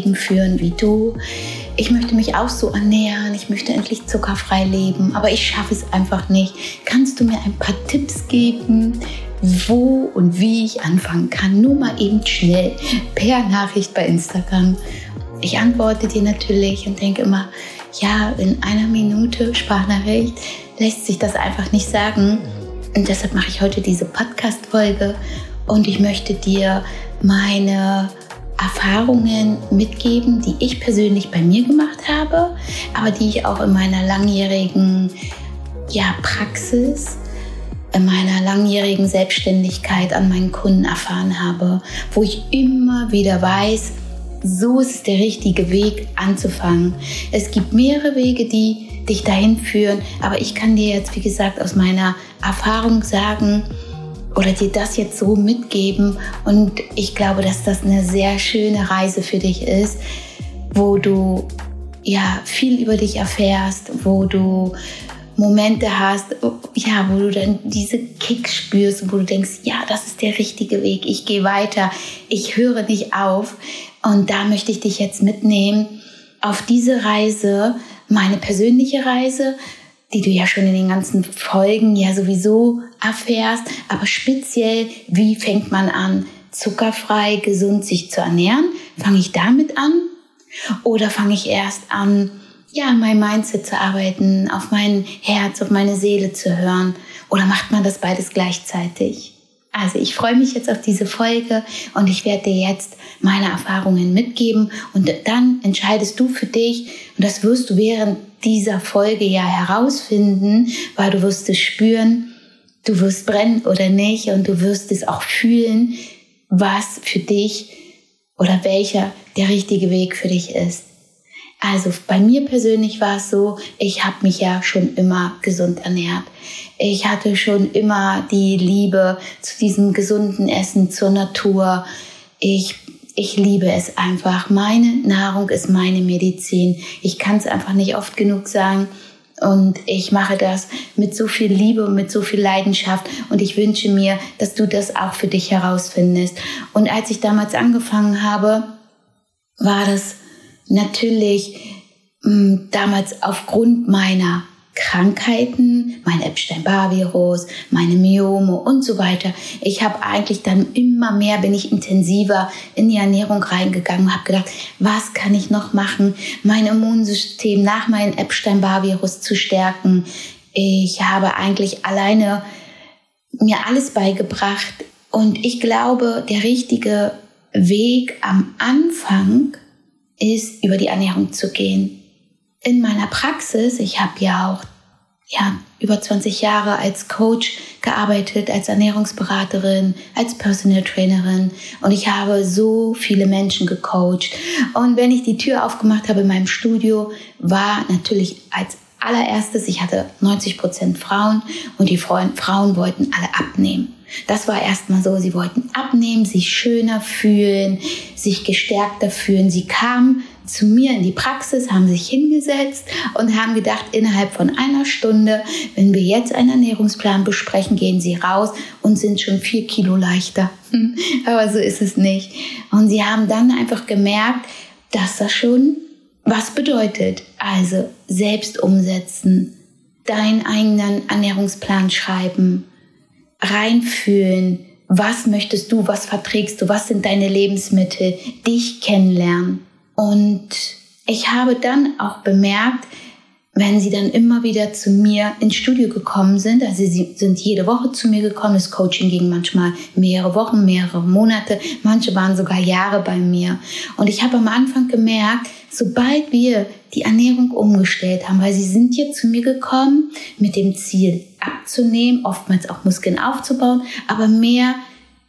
Leben führen wie du? Ich möchte mich auch so ernähren, ich möchte endlich zuckerfrei leben, aber ich schaffe es einfach nicht. Kannst du mir ein paar Tipps geben, wo und wie ich anfangen kann? Nur mal eben schnell per Nachricht bei Instagram. Ich antworte dir natürlich und denke immer, ja, in einer Minute Sprachnachricht lässt sich das einfach nicht sagen. Und deshalb mache ich heute diese Podcast-Folge und ich möchte dir meine Erfahrungen mitgeben, die ich persönlich bei mir gemacht habe, aber die ich auch in meiner langjährigen ja, Praxis, in meiner langjährigen Selbstständigkeit an meinen Kunden erfahren habe, wo ich immer wieder weiß, so ist der richtige Weg anzufangen. Es gibt mehrere Wege, die dich dahin führen, aber ich kann dir jetzt, wie gesagt, aus meiner Erfahrung sagen, oder dir das jetzt so mitgeben. Und ich glaube, dass das eine sehr schöne Reise für dich ist, wo du ja viel über dich erfährst, wo du Momente hast, ja, wo du dann diese Kick spürst, wo du denkst, ja, das ist der richtige Weg, ich gehe weiter, ich höre nicht auf. Und da möchte ich dich jetzt mitnehmen auf diese Reise, meine persönliche Reise, die du ja schon in den ganzen Folgen ja sowieso erfährst, aber speziell, wie fängt man an, zuckerfrei, gesund sich zu ernähren? Fange ich damit an? Oder fange ich erst an, ja, mein Mindset zu arbeiten, auf mein Herz, auf meine Seele zu hören? Oder macht man das beides gleichzeitig? Also ich freue mich jetzt auf diese Folge und ich werde dir jetzt meine Erfahrungen mitgeben. Und dann entscheidest du für dich. Und das wirst du während dieser Folge ja herausfinden, weil du wirst es spüren, du wirst brennen oder nicht. Und du wirst es auch fühlen, was für dich oder welcher der richtige Weg für dich ist. Also bei mir persönlich war es so, ich habe mich ja schon immer gesund ernährt. Ich hatte schon immer die Liebe zu diesem gesunden Essen, zur Natur. Ich ich liebe es einfach. Meine Nahrung ist meine Medizin. Ich kann es einfach nicht oft genug sagen. Und ich mache das mit so viel Liebe und mit so viel Leidenschaft. Und ich wünsche mir, dass du das auch für dich herausfindest. Und als ich damals angefangen habe, war das natürlich mh, mm, damals aufgrund meiner Krankheiten, mein Epstein-Barr-Virus, meine Myome und so weiter. Ich habe eigentlich dann immer mehr, bin ich intensiver in die Ernährung reingegangen, habe gedacht, was kann ich noch machen, mein Immunsystem nach meinem Epstein-Barr-Virus zu stärken. Ich habe eigentlich alleine mir alles beigebracht und ich glaube, der richtige Weg am Anfang ist, über die Ernährung zu gehen in meiner Praxis, ich habe ja auch ja, über 20 Jahre als Coach gearbeitet, als Ernährungsberaterin, als Personal Trainerin und ich habe so viele Menschen gecoacht. Und wenn ich die Tür aufgemacht habe in meinem Studio, war natürlich als allererstes, ich hatte 90 Prozent Frauen und die Frauen, Frauen wollten alle abnehmen. Das war erstmal so, sie wollten abnehmen, sich schöner fühlen, sich gestärkter fühlen. Sie kamen zu mir in die Praxis, haben sich hingesetzt und haben gedacht, innerhalb von einer Stunde, wenn wir jetzt einen Ernährungsplan besprechen, gehen sie raus und sind schon vier Kilo leichter. Aber so ist es nicht. Und sie haben dann einfach gemerkt, dass das schon was bedeutet. Also selbst umsetzen, deinen eigenen Ernährungsplan schreiben, reinfühlen, was möchtest du, was verträgst du, was sind deine Lebensmittel, dich kennenlernen. Und ich habe dann auch bemerkt, wenn sie dann immer wieder zu mir ins Studio gekommen sind, also sie sind jede Woche zu mir gekommen, das Coaching ging manchmal mehrere Wochen, mehrere Monate, manche waren sogar Jahre bei mir. Und ich habe am Anfang gemerkt, sobald wir die Ernährung umgestellt haben, weil sie sind hier zu mir gekommen mit dem Ziel abzunehmen, oftmals auch Muskeln aufzubauen, aber mehr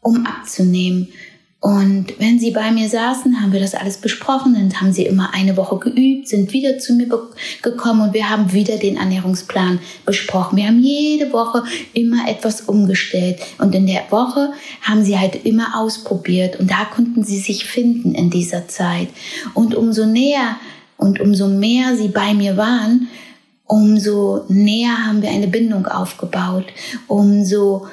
um abzunehmen. Und wenn sie bei mir saßen, haben wir das alles besprochen, dann haben sie immer eine Woche geübt, sind wieder zu mir gekommen und wir haben wieder den Ernährungsplan besprochen. Wir haben jede Woche immer etwas umgestellt und in der Woche haben sie halt immer ausprobiert und da konnten sie sich finden in dieser Zeit. Und umso näher und umso mehr sie bei mir waren, umso näher haben wir eine Bindung aufgebaut, umso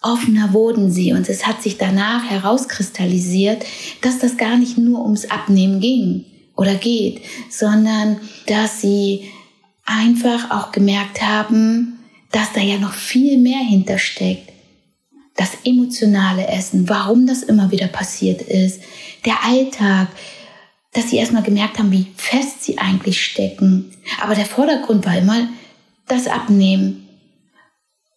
offener wurden sie und es hat sich danach herauskristallisiert, dass das gar nicht nur ums Abnehmen ging oder geht, sondern dass sie einfach auch gemerkt haben, dass da ja noch viel mehr hintersteckt. Das emotionale Essen, warum das immer wieder passiert ist, der Alltag, dass sie erstmal gemerkt haben, wie fest sie eigentlich stecken. Aber der Vordergrund war immer das Abnehmen.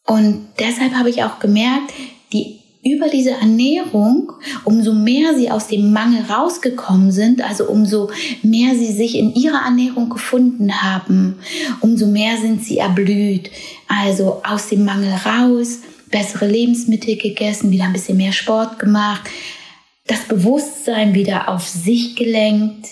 Und deshalb habe ich auch gemerkt, die über diese Ernährung, umso mehr sie aus dem Mangel rausgekommen sind, also umso mehr sie sich in ihrer Ernährung gefunden haben, umso mehr sind sie erblüht. Also aus dem Mangel raus, bessere Lebensmittel gegessen, wieder ein bisschen mehr Sport gemacht, das Bewusstsein wieder auf sich gelenkt.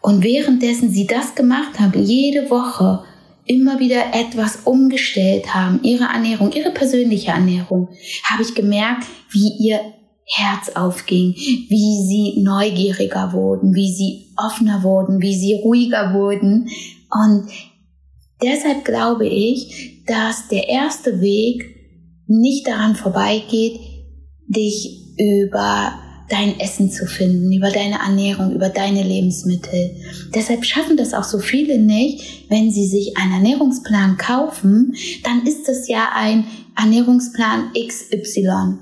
Und währenddessen sie das gemacht haben, jede Woche, immer wieder etwas umgestellt haben, ihre Ernährung, ihre persönliche Ernährung, habe ich gemerkt, wie ihr Herz aufging, wie sie neugieriger wurden, wie sie offener wurden, wie sie ruhiger wurden. Und deshalb glaube ich, dass der erste Weg nicht daran vorbeigeht, dich über dein Essen zu finden, über deine Ernährung, über deine Lebensmittel. Deshalb schaffen das auch so viele nicht, wenn sie sich einen Ernährungsplan kaufen, dann ist das ja ein Ernährungsplan XY.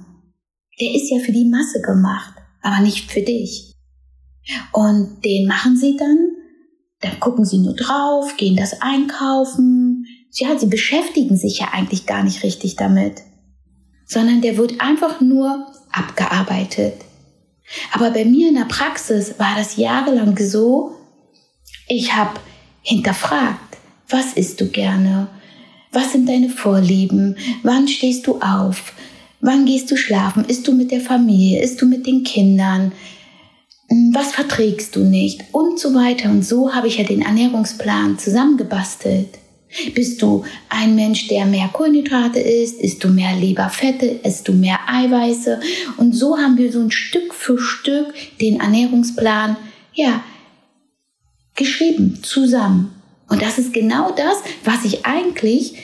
Der ist ja für die Masse gemacht, aber nicht für dich. Und den machen sie dann, dann gucken sie nur drauf, gehen das einkaufen. Ja, sie beschäftigen sich ja eigentlich gar nicht richtig damit, sondern der wird einfach nur abgearbeitet. Aber bei mir in der Praxis war das jahrelang so, ich habe hinterfragt, was isst du gerne? Was sind deine Vorlieben? Wann stehst du auf? Wann gehst du schlafen? Isst du mit der Familie? Isst du mit den Kindern? Hm, was verträgst du nicht? Und so weiter. Und so habe ich ja den Ernährungsplan zusammengebastelt. Bist du ein Mensch, der mehr Kohlenhydrate isst? Isst du mehr Leberfette? Isst du mehr Eiweiße? Und so haben wir so ein Stück für Stück den Ernährungsplan, ja, geschrieben, zusammen. Und das ist genau das, was ich eigentlich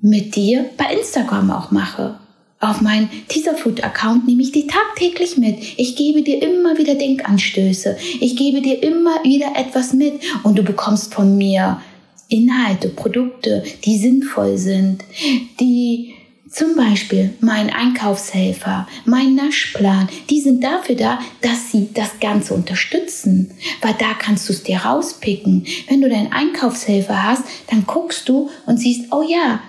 mit dir bei Instagram auch mache. Auf meinen Teaserfood-Account nehme ich die tagtäglich mit. Ich gebe dir immer wieder Denkanstöße. Ich gebe dir immer wieder etwas mit und du bekommst von mir Inhalte, Produkte, die sinnvoll sind, die zum Beispiel mein Einkaufshelfer, mein Naschplan, die sind dafür da, dass sie das Ganze unterstützen. Weil da kannst du es dir rauspicken. Wenn du deinen Einkaufshelfer hast, dann guckst du und siehst, oh ja,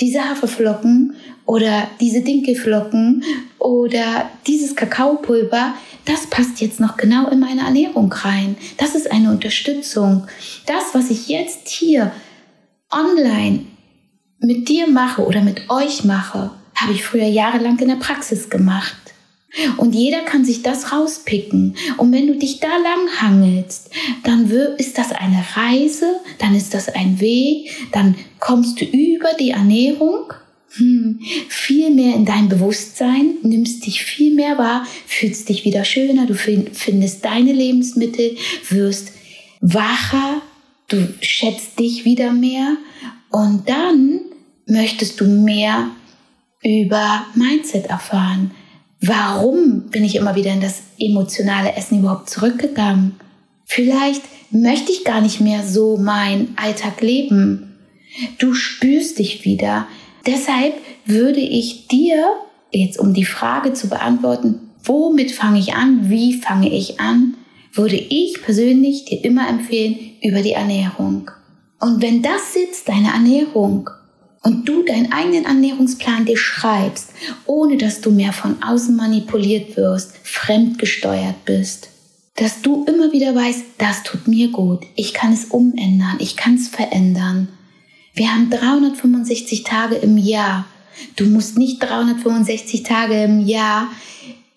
diese Haferflocken oder diese Dinkelflocken oder dieses Kakaopulver, das passt jetzt noch genau in meine Ernährung rein. Das ist eine Unterstützung. Das, was ich jetzt hier online mit dir mache oder mit euch mache, habe ich früher jahrelang in der Praxis gemacht. Und jeder kann sich das rauspicken. Und wenn du dich da lang hangelst, dann ist das eine Reise, dann ist das ein Weg, dann kommst du über die Ernährung hm, viel mehr in dein Bewusstsein, nimmst dich viel mehr wahr, fühlst dich wieder schöner, du findest deine Lebensmittel, wirst wacher, du schätzt dich wieder mehr und dann möchtest du mehr über Mindset erfahren. Warum bin ich immer wieder in das emotionale Essen überhaupt zurückgegangen? Vielleicht möchte ich gar nicht mehr so meinen Alltag leben. Du spürst dich wieder, Deshalb würde ich dir, jetzt um die Frage zu beantworten, womit fange ich an, wie fange ich an, würde ich persönlich dir immer empfehlen über die Ernährung. Und wenn das sitzt, deine Ernährung, und du deinen eigenen Ernährungsplan dir schreibst, ohne dass du mehr von außen manipuliert wirst, fremdgesteuert bist, dass du immer wieder weißt, das tut mir gut, ich kann es umändern, ich kann es verändern, wir haben 365 Tage im Jahr. Du musst nicht 365 Tage im Jahr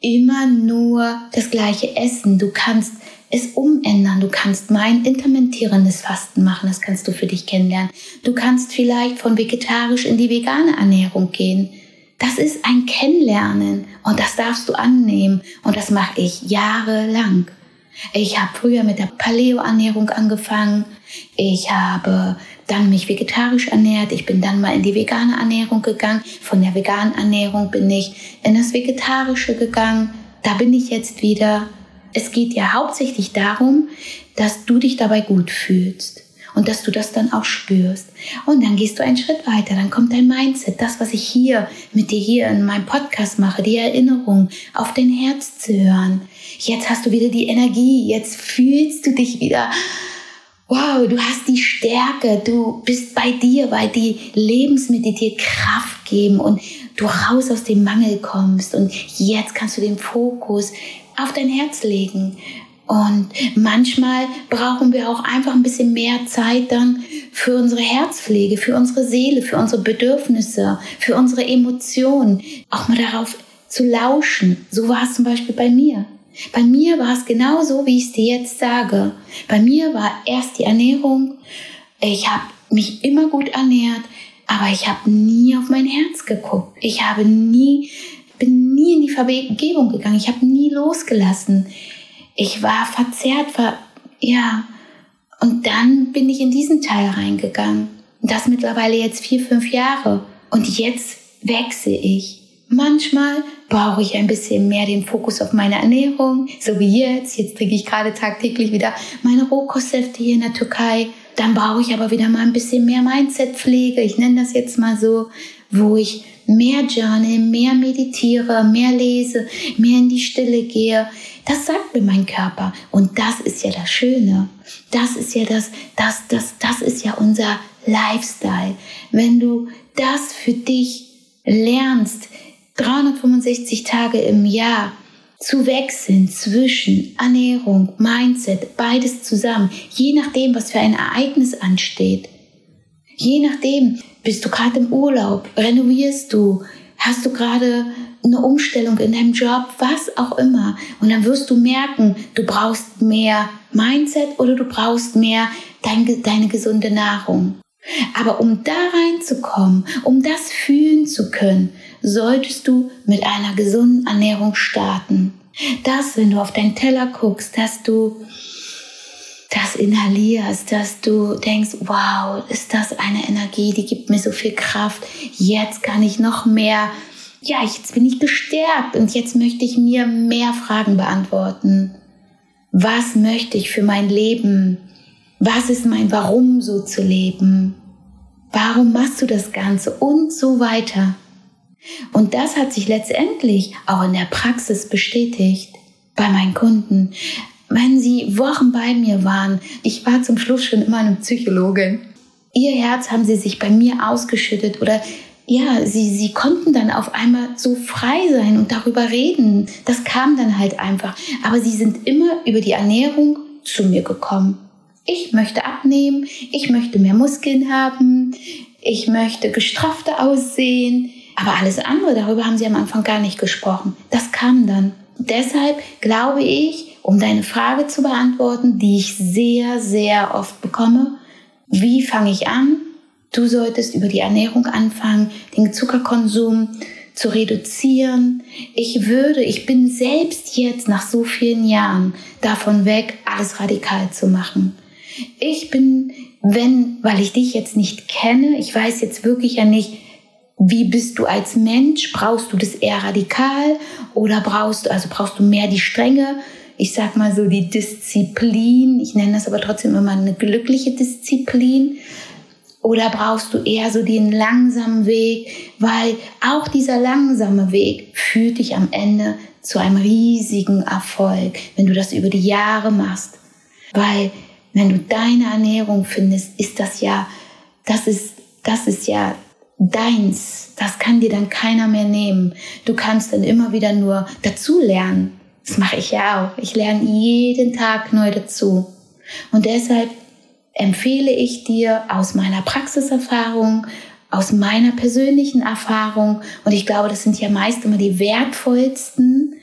immer nur das gleiche essen. Du kannst es umändern. Du kannst mein intermittierendes Fasten machen. Das kannst du für dich kennenlernen. Du kannst vielleicht von vegetarisch in die vegane Ernährung gehen. Das ist ein Kennenlernen und das darfst du annehmen und das mache ich jahrelang. Ich habe früher mit der Paleo-Ernährung angefangen. Ich habe dann mich vegetarisch ernährt. Ich bin dann mal in die vegane Ernährung gegangen. Von der veganen Ernährung bin ich in das Vegetarische gegangen. Da bin ich jetzt wieder. Es geht ja hauptsächlich darum, dass du dich dabei gut fühlst und dass du das dann auch spürst. Und dann gehst du einen Schritt weiter, dann kommt dein Mindset, das, was ich hier mit dir hier in meinem Podcast mache, die Erinnerung, auf dein Herz zu hören. Jetzt hast du wieder die Energie, jetzt fühlst du dich wieder. Wow, du hast die Stärke, du bist bei dir, weil die Lebensmittel Kraft geben und du raus aus dem Mangel kommst und jetzt kannst du den Fokus auf dein Herz legen. Und manchmal brauchen wir auch einfach ein bisschen mehr Zeit dann für unsere Herzpflege, für unsere Seele, für unsere Bedürfnisse, für unsere Emotionen. Auch mal darauf zu lauschen. So war es zum Beispiel bei mir. Bei mir war es genauso, wie ich es dir jetzt sage. Bei mir war erst die Ernährung. Ich habe mich immer gut ernährt, aber ich habe nie auf mein Herz geguckt. Ich habe nie, bin nie in die Vergebung gegangen. Ich habe nie losgelassen. Ich war verzerrt, war, ja. Und dann bin ich in diesen Teil reingegangen. Das mittlerweile jetzt vier, fünf Jahre. Und jetzt wechsle ich. Manchmal brauche ich ein bisschen mehr den Fokus auf meine Ernährung, so wie jetzt. Jetzt trinke ich gerade tagtäglich wieder meine Rohkostsäfte hier in der Türkei. Dann brauche ich aber wieder mal ein bisschen mehr Mindset-Pflege. Ich nenne das jetzt mal so, wo ich mehr journal, mehr meditiere, mehr lese, mehr in die Stille gehe. Das sagt mir mein Körper. Und das ist ja das Schöne. Das ist ja das, das, das, das ist ja unser Lifestyle. Wenn du das für dich lernst, 365 Tage im Jahr zu wechseln zwischen Ernährung, Mindset, beides zusammen, je nachdem, was für ein Ereignis ansteht. Je nachdem, bist du gerade im Urlaub, renovierst du, hast du gerade eine Umstellung in deinem Job, was auch immer. Und dann wirst du merken, du brauchst mehr Mindset oder du brauchst mehr dein, deine gesunde Nahrung. Aber um da reinzukommen, um das fühlen zu können, solltest du mit einer gesunden Ernährung starten. Das, wenn du auf deinen Teller guckst, dass du das inhalierst, dass du denkst, wow, ist das eine Energie, die gibt mir so viel Kraft. Jetzt kann ich noch mehr, ja, jetzt bin ich gestärkt und jetzt möchte ich mir mehr Fragen beantworten. Was möchte ich für mein Leben? Was ist mein Warum so zu leben? Warum machst du das Ganze? Und so weiter. Und das hat sich letztendlich auch in der Praxis bestätigt bei meinen Kunden. Wenn sie Wochen bei mir waren, ich war zum Schluss schon immer eine Psychologin. Ihr Herz haben sie sich bei mir ausgeschüttet oder ja, sie, sie konnten dann auf einmal so frei sein und darüber reden. Das kam dann halt einfach. Aber sie sind immer über die Ernährung zu mir gekommen. Ich möchte abnehmen, ich möchte mehr Muskeln haben, ich möchte gestrafter aussehen, aber alles andere, darüber haben sie am Anfang gar nicht gesprochen. Das kam dann. Deshalb glaube ich, um deine Frage zu beantworten, die ich sehr, sehr oft bekomme, wie fange ich an? Du solltest über die Ernährung anfangen, den Zuckerkonsum zu reduzieren. Ich würde, ich bin selbst jetzt nach so vielen Jahren davon weg, alles radikal zu machen. Ich bin, wenn, weil ich dich jetzt nicht kenne, ich weiß jetzt wirklich ja nicht, wie bist du als Mensch? Brauchst du das eher radikal oder brauchst du, also brauchst du mehr die Strenge? Ich sag mal so die Disziplin. Ich nenne das aber trotzdem immer eine glückliche Disziplin. Oder brauchst du eher so den langsamen Weg? Weil auch dieser langsame Weg führt dich am Ende zu einem riesigen Erfolg, wenn du das über die Jahre machst. Weil wenn du deine Ernährung findest, ist das ja, das ist, das ist ja deins. Das kann dir dann keiner mehr nehmen. Du kannst dann immer wieder nur dazu lernen. Das mache ich ja auch. Ich lerne jeden Tag neu dazu. Und deshalb empfehle ich dir aus meiner Praxiserfahrung, aus meiner persönlichen Erfahrung, und ich glaube, das sind ja meist immer die wertvollsten,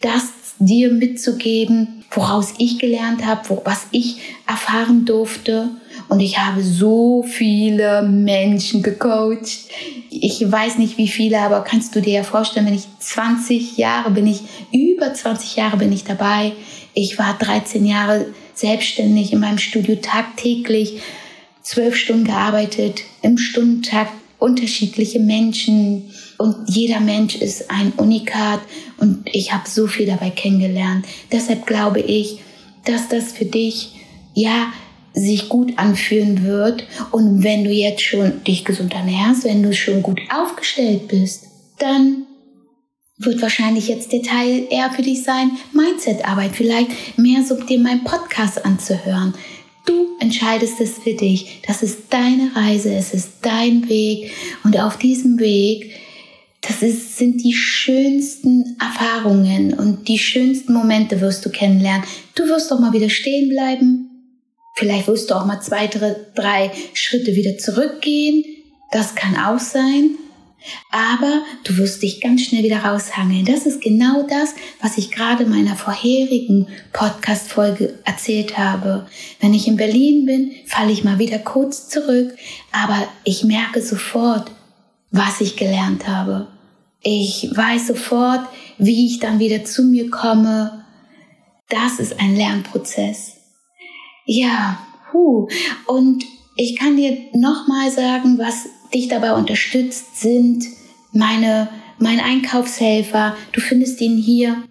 das dir mitzugeben, woraus ich gelernt habe, was ich erfahren durfte und ich habe so viele Menschen gecoacht. Ich weiß nicht wie viele, aber kannst du dir ja vorstellen, wenn ich 20 Jahre bin ich, über 20 Jahre bin ich dabei. Ich war 13 Jahre selbstständig in meinem Studio tagtäglich, zwölf Stunden gearbeitet, im Stundentakt unterschiedliche Menschen und jeder Mensch ist ein Unikat und ich habe so viel dabei kennengelernt. Deshalb glaube ich, dass das für dich ja sich gut anfühlen wird und wenn du jetzt schon dich gesund ernährst, wenn du schon gut aufgestellt bist, dann wird wahrscheinlich jetzt der Teil eher für dich sein, Mindset-Arbeit, vielleicht mehr so dir meinen Podcast anzuhören. Du entscheidest es für dich. Das ist deine Reise, es ist dein Weg. Und auf diesem Weg, das ist, sind die schönsten Erfahrungen und die schönsten Momente wirst du kennenlernen. Du wirst doch mal wieder stehen bleiben. Vielleicht wirst du auch mal zwei, drei Schritte wieder zurückgehen. Das kann auch sein. Aber du wirst dich ganz schnell wieder raushangeln. Das ist genau das, was ich gerade in meiner vorherigen Podcast-Folge erzählt habe. Wenn ich in Berlin bin, falle ich mal wieder kurz zurück, aber ich merke sofort, was ich gelernt habe. Ich weiß sofort, wie ich dann wieder zu mir komme. Das ist ein Lernprozess. Ja, huh. und ich kann dir nochmal sagen, was dich dabei unterstützt, sind meine, mein Einkaufshelfer. Du findest ihn hier.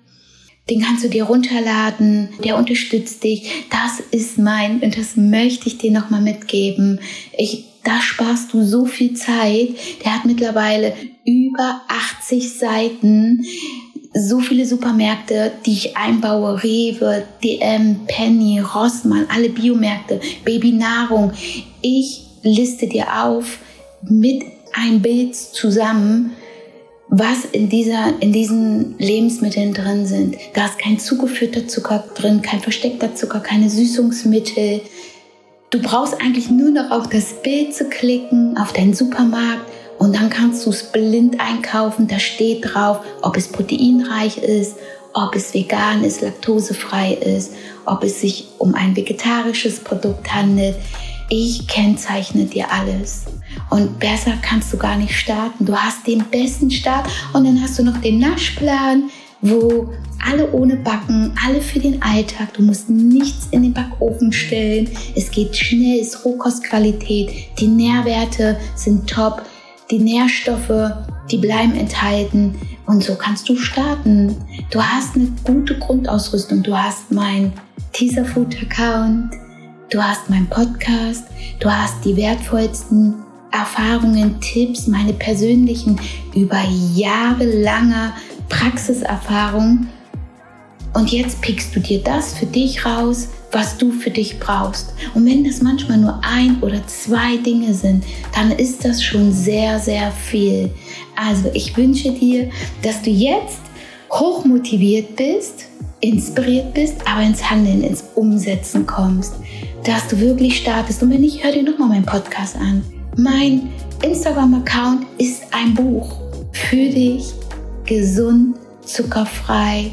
Den kannst du dir runterladen. Der unterstützt dich. Das ist mein, und das möchte ich dir nochmal mitgeben. Ich, da sparst du so viel Zeit. Der hat mittlerweile über 80 Seiten so viele Supermärkte, die ich einbaue, Rewe, DM, Penny, Rossmann, alle Biomärkte, Babynahrung. Ich liste dir auf, mit ein Bild zusammen, was in, dieser, in diesen Lebensmitteln drin sind. Da ist kein zugeführter Zucker drin, kein versteckter Zucker, keine Süßungsmittel. Du brauchst eigentlich nur noch auf das Bild zu klicken, auf deinen Supermarkt und dann kannst du es blind einkaufen. Da steht drauf, ob es proteinreich ist, ob es vegan ist, laktosefrei ist, ob es sich um ein vegetarisches Produkt handelt. Ich kennzeichne dir alles. Und besser kannst du gar nicht starten. Du hast den besten Start und dann hast du noch den Naschplan, wo alle ohne Backen, alle für den Alltag. Du musst nichts in den Backofen stellen. Es geht schnell, es ist Rohkostqualität. Die Nährwerte sind top. Die Nährstoffe, die bleiben enthalten. Und so kannst du starten. Du hast eine gute Grundausrüstung. Du hast mein Teaser Food Account Du hast meinen Podcast, du hast die wertvollsten Erfahrungen, Tipps, meine persönlichen über jahrelange Praxiserfahrung. Und jetzt pickst du dir das für dich raus, was du für dich brauchst. Und wenn das manchmal nur ein oder zwei Dinge sind, dann ist das schon sehr, sehr viel. Also ich wünsche dir, dass du jetzt hochmotiviert bist, inspiriert bist, aber ins Handeln, ins Umsetzen kommst dass du wirklich startest. Und wenn nicht, hör dir nochmal meinen Podcast an. Mein Instagram-Account ist ein Buch für dich, gesund, zuckerfrei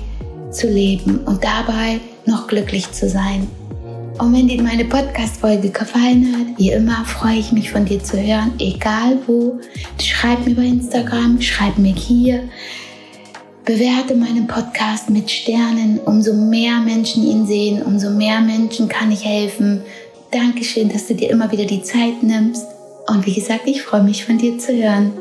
zu leben und dabei noch glücklich zu sein. Und wenn dir meine Podcast-Folge gefallen hat, wie immer freue ich mich von dir zu hören, egal wo. Schreib mir bei Instagram, schreib mir hier. Bewerte meinen Podcast mit Sternen. Umso mehr Menschen ihn sehen, umso mehr Menschen kann ich helfen. Dankeschön, dass du dir immer wieder die Zeit nimmst. Und wie gesagt, ich freue mich von dir zu hören.